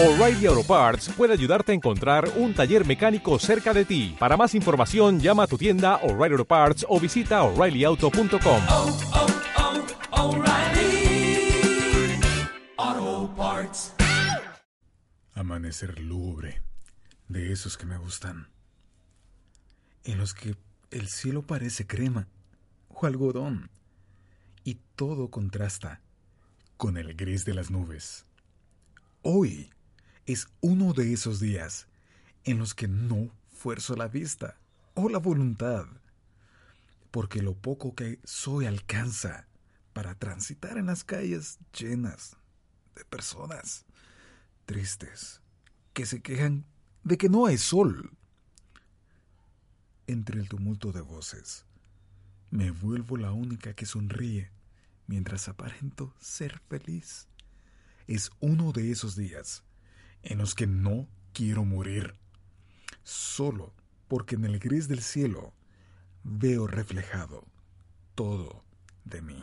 O'Reilly Auto Parts puede ayudarte a encontrar un taller mecánico cerca de ti. Para más información, llama a tu tienda O'Reilly Auto Parts o visita oreillyauto.com. oh, oh, Parts. Amanecer lúgubre, de esos que me gustan, en los que el cielo parece crema o algodón y todo contrasta con el gris de las nubes. Hoy es uno de esos días en los que no fuerzo la vista o la voluntad, porque lo poco que soy alcanza para transitar en las calles llenas de personas tristes que se quejan de que no hay sol. Entre el tumulto de voces, me vuelvo la única que sonríe mientras aparento ser feliz. Es uno de esos días en los que no quiero morir, solo porque en el gris del cielo veo reflejado todo de mí.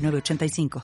906985.